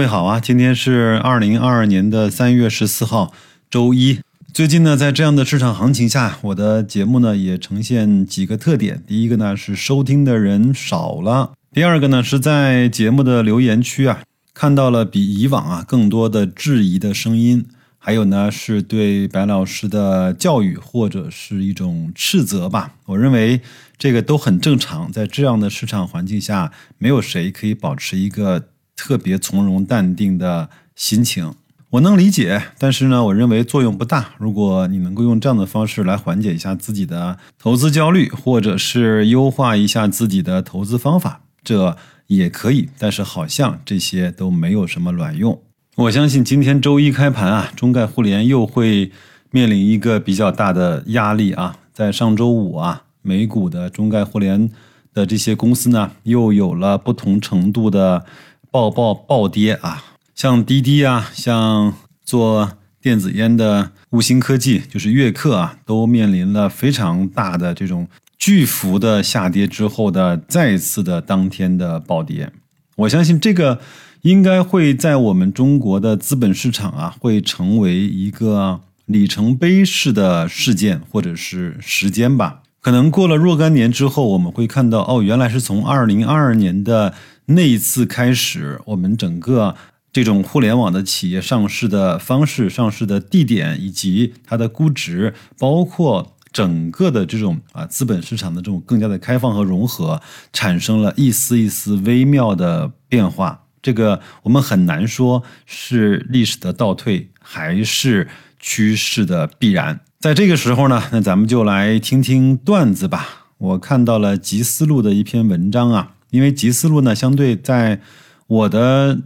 各位好啊，今天是二零二二年的三月十四号，周一。最近呢，在这样的市场行情下，我的节目呢也呈现几个特点。第一个呢是收听的人少了，第二个呢是在节目的留言区啊看到了比以往啊更多的质疑的声音，还有呢是对白老师的教育或者是一种斥责吧。我认为这个都很正常，在这样的市场环境下，没有谁可以保持一个特别从容淡定的心情。我能理解，但是呢，我认为作用不大。如果你能够用这样的方式来缓解一下自己的投资焦虑，或者是优化一下自己的投资方法，这也可以。但是好像这些都没有什么卵用。我相信今天周一开盘啊，中概互联又会面临一个比较大的压力啊。在上周五啊，美股的中概互联的这些公司呢，又有了不同程度的暴暴暴跌啊。像滴滴啊，像做电子烟的悟星科技，就是悦客啊，都面临了非常大的这种巨幅的下跌之后的再次的当天的暴跌。我相信这个应该会在我们中国的资本市场啊，会成为一个里程碑式的事件或者是时间吧。可能过了若干年之后，我们会看到，哦，原来是从二零二二年的那一次开始，我们整个。这种互联网的企业上市的方式、上市的地点以及它的估值，包括整个的这种啊资本市场的这种更加的开放和融合，产生了一丝一丝微妙的变化。这个我们很难说是历史的倒退，还是趋势的必然。在这个时候呢，那咱们就来听听段子吧。我看到了吉思路的一篇文章啊，因为吉思路呢，相对在我的。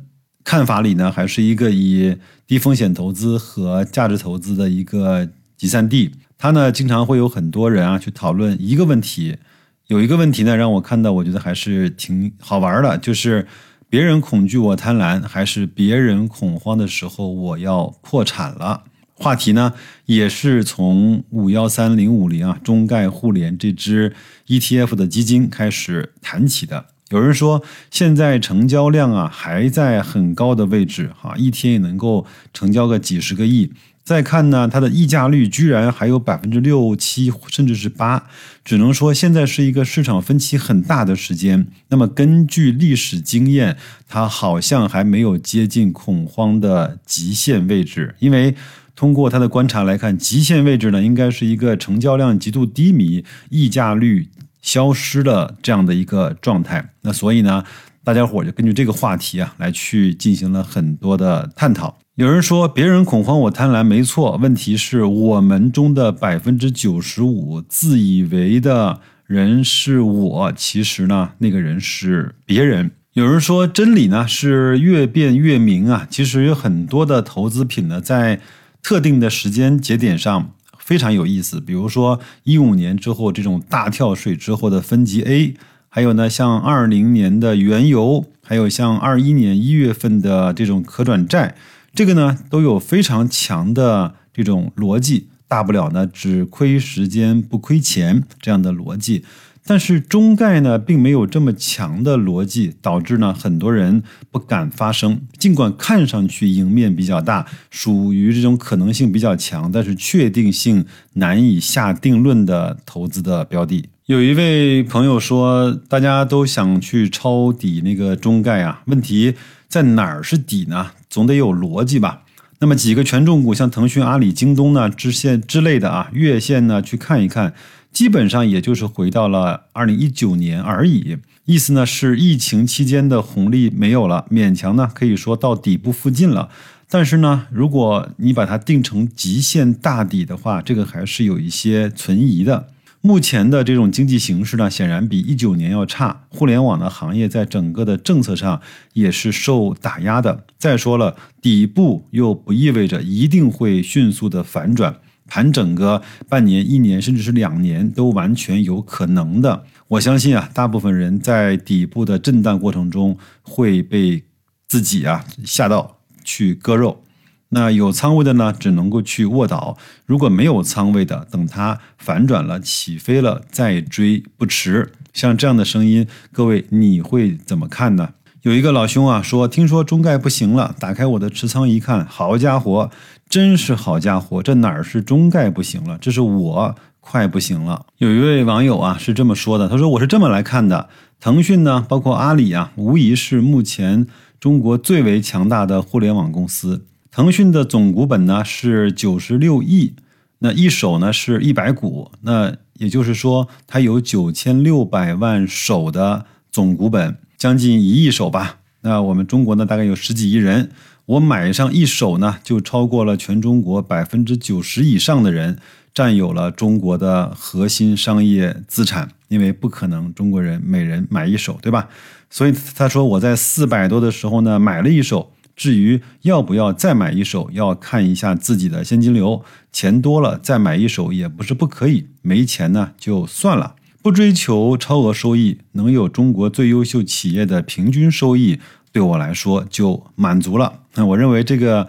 看法里呢，还是一个以低风险投资和价值投资的一个集散地。它呢，经常会有很多人啊去讨论一个问题。有一个问题呢，让我看到，我觉得还是挺好玩的，就是别人恐惧我贪婪，还是别人恐慌的时候我要破产了？话题呢，也是从五幺三零五零啊中概互联这支 ETF 的基金开始谈起的。有人说，现在成交量啊还在很高的位置，哈，一天也能够成交个几十个亿。再看呢，它的溢价率居然还有百分之六七，甚至是八，只能说现在是一个市场分歧很大的时间。那么根据历史经验，它好像还没有接近恐慌的极限位置，因为通过它的观察来看，极限位置呢应该是一个成交量极度低迷，溢价率。消失的这样的一个状态，那所以呢，大家伙就根据这个话题啊，来去进行了很多的探讨。有人说别人恐慌我贪婪，没错，问题是我们中的百分之九十五自以为的人是我，其实呢，那个人是别人。有人说真理呢是越辩越明啊，其实有很多的投资品呢，在特定的时间节点上。非常有意思，比如说一五年之后这种大跳水之后的分级 A，还有呢像二零年的原油，还有像二一年一月份的这种可转债，这个呢都有非常强的这种逻辑，大不了呢只亏时间不亏钱这样的逻辑。但是中概呢，并没有这么强的逻辑，导致呢很多人不敢发声。尽管看上去赢面比较大，属于这种可能性比较强，但是确定性难以下定论的投资的标的。有一位朋友说，大家都想去抄底那个中概啊，问题在哪儿是底呢？总得有逻辑吧。那么几个权重股，像腾讯、阿里、京东呢，支线之类的啊，月线呢去看一看。基本上也就是回到了二零一九年而已，意思呢是疫情期间的红利没有了，勉强呢可以说到底部附近了。但是呢，如果你把它定成极限大底的话，这个还是有一些存疑的。目前的这种经济形势呢，显然比一九年要差，互联网的行业在整个的政策上也是受打压的。再说了，底部又不意味着一定会迅速的反转。盘整个半年、一年，甚至是两年，都完全有可能的。我相信啊，大部分人在底部的震荡过程中会被自己啊吓到去割肉。那有仓位的呢，只能够去卧倒；如果没有仓位的，等它反转了、起飞了再追不迟。像这样的声音，各位你会怎么看呢？有一个老兄啊说，听说中概不行了，打开我的持仓一看，好家伙，真是好家伙，这哪儿是中概不行了，这是我快不行了。有一位网友啊是这么说的，他说我是这么来看的，腾讯呢，包括阿里啊，无疑是目前中国最为强大的互联网公司。腾讯的总股本呢是九十六亿，那一手呢是一百股，那也就是说它有九千六百万手的总股本。将近一亿手吧，那我们中国呢，大概有十几亿人，我买上一手呢，就超过了全中国百分之九十以上的人占有了中国的核心商业资产，因为不可能中国人每人买一手，对吧？所以他说我在四百多的时候呢买了一手，至于要不要再买一手，要看一下自己的现金流，钱多了再买一手也不是不可以，没钱呢就算了。不追求超额收益，能有中国最优秀企业的平均收益，对我来说就满足了。那我认为这个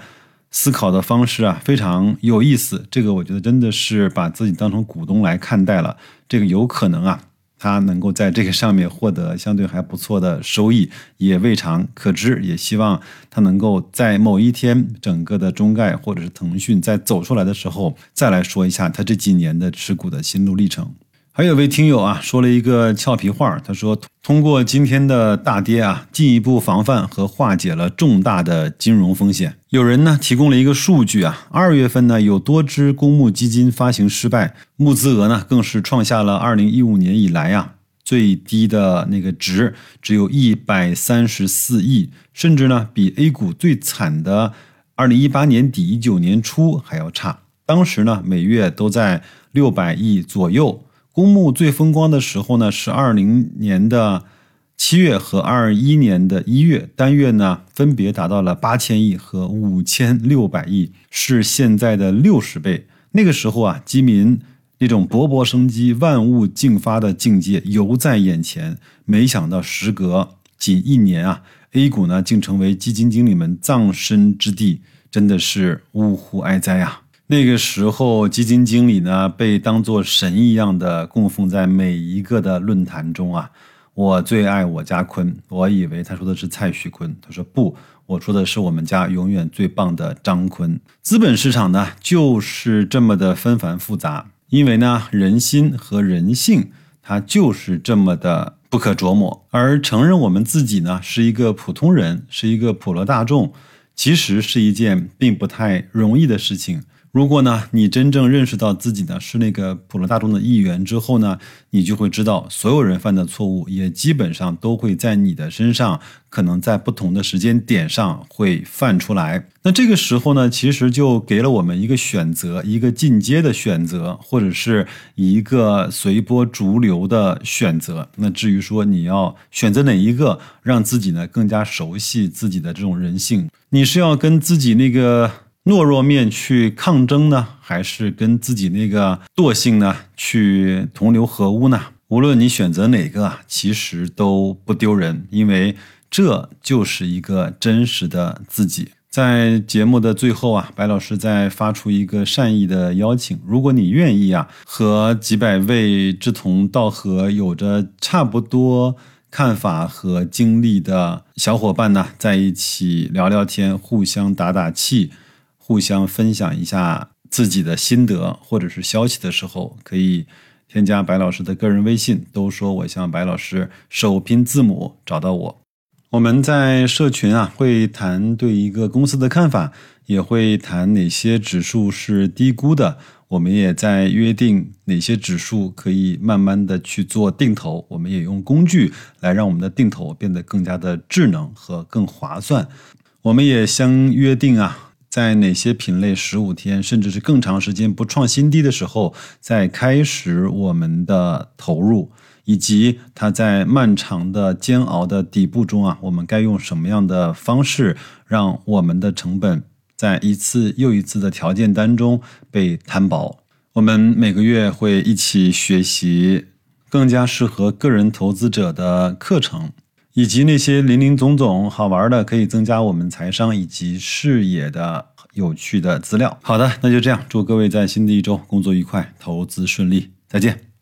思考的方式啊，非常有意思。这个我觉得真的是把自己当成股东来看待了。这个有可能啊，他能够在这个上面获得相对还不错的收益，也未尝可知。也希望他能够在某一天，整个的中概或者是腾讯在走出来的时候，再来说一下他这几年的持股的心路历程。还有位听友啊，说了一个俏皮话，他说：“通过今天的大跌啊，进一步防范和化解了重大的金融风险。”有人呢提供了一个数据啊，二月份呢有多只公募基金发行失败，募资额呢更是创下了二零一五年以来啊最低的那个值，只有一百三十四亿，甚至呢比 A 股最惨的二零一八年底一九年初还要差。当时呢每月都在六百亿左右。公募最风光的时候呢，是二零年的七月和二一年的一月，单月呢分别达到了八千亿和五千六百亿，是现在的六十倍。那个时候啊，基民那种勃勃生机、万物竞发的境界犹在眼前。没想到时隔仅一年啊，A 股呢竟成为基金经理们葬身之地，真的是呜呼哀哉啊！那个时候，基金经理呢被当作神一样的供奉在每一个的论坛中啊。我最爱我家坤，我以为他说的是蔡徐坤，他说不，我说的是我们家永远最棒的张坤。资本市场呢就是这么的纷繁复杂，因为呢人心和人性它就是这么的不可琢磨。而承认我们自己呢是一个普通人，是一个普罗大众，其实是一件并不太容易的事情。如果呢，你真正认识到自己呢是那个普罗大众的一员之后呢，你就会知道，所有人犯的错误也基本上都会在你的身上，可能在不同的时间点上会犯出来。那这个时候呢，其实就给了我们一个选择，一个进阶的选择，或者是一个随波逐流的选择。那至于说你要选择哪一个，让自己呢更加熟悉自己的这种人性，你是要跟自己那个。懦弱面去抗争呢，还是跟自己那个惰性呢去同流合污呢？无论你选择哪个啊，其实都不丢人，因为这就是一个真实的自己。在节目的最后啊，白老师再发出一个善意的邀请：如果你愿意啊，和几百位志同道合、有着差不多看法和经历的小伙伴呢，在一起聊聊天，互相打打气。互相分享一下自己的心得或者是消息的时候，可以添加白老师的个人微信。都说我向白老师首拼字母找到我。我们在社群啊会谈对一个公司的看法，也会谈哪些指数是低估的。我们也在约定哪些指数可以慢慢的去做定投。我们也用工具来让我们的定投变得更加的智能和更划算。我们也相约定啊。在哪些品类十五天甚至是更长时间不创新低的时候，再开始我们的投入，以及它在漫长的煎熬的底部中啊，我们该用什么样的方式让我们的成本在一次又一次的条件当中被摊薄？我们每个月会一起学习更加适合个人投资者的课程。以及那些林林总总好玩的，可以增加我们财商以及视野的有趣的资料。好的，那就这样，祝各位在新的一周工作愉快，投资顺利，再见。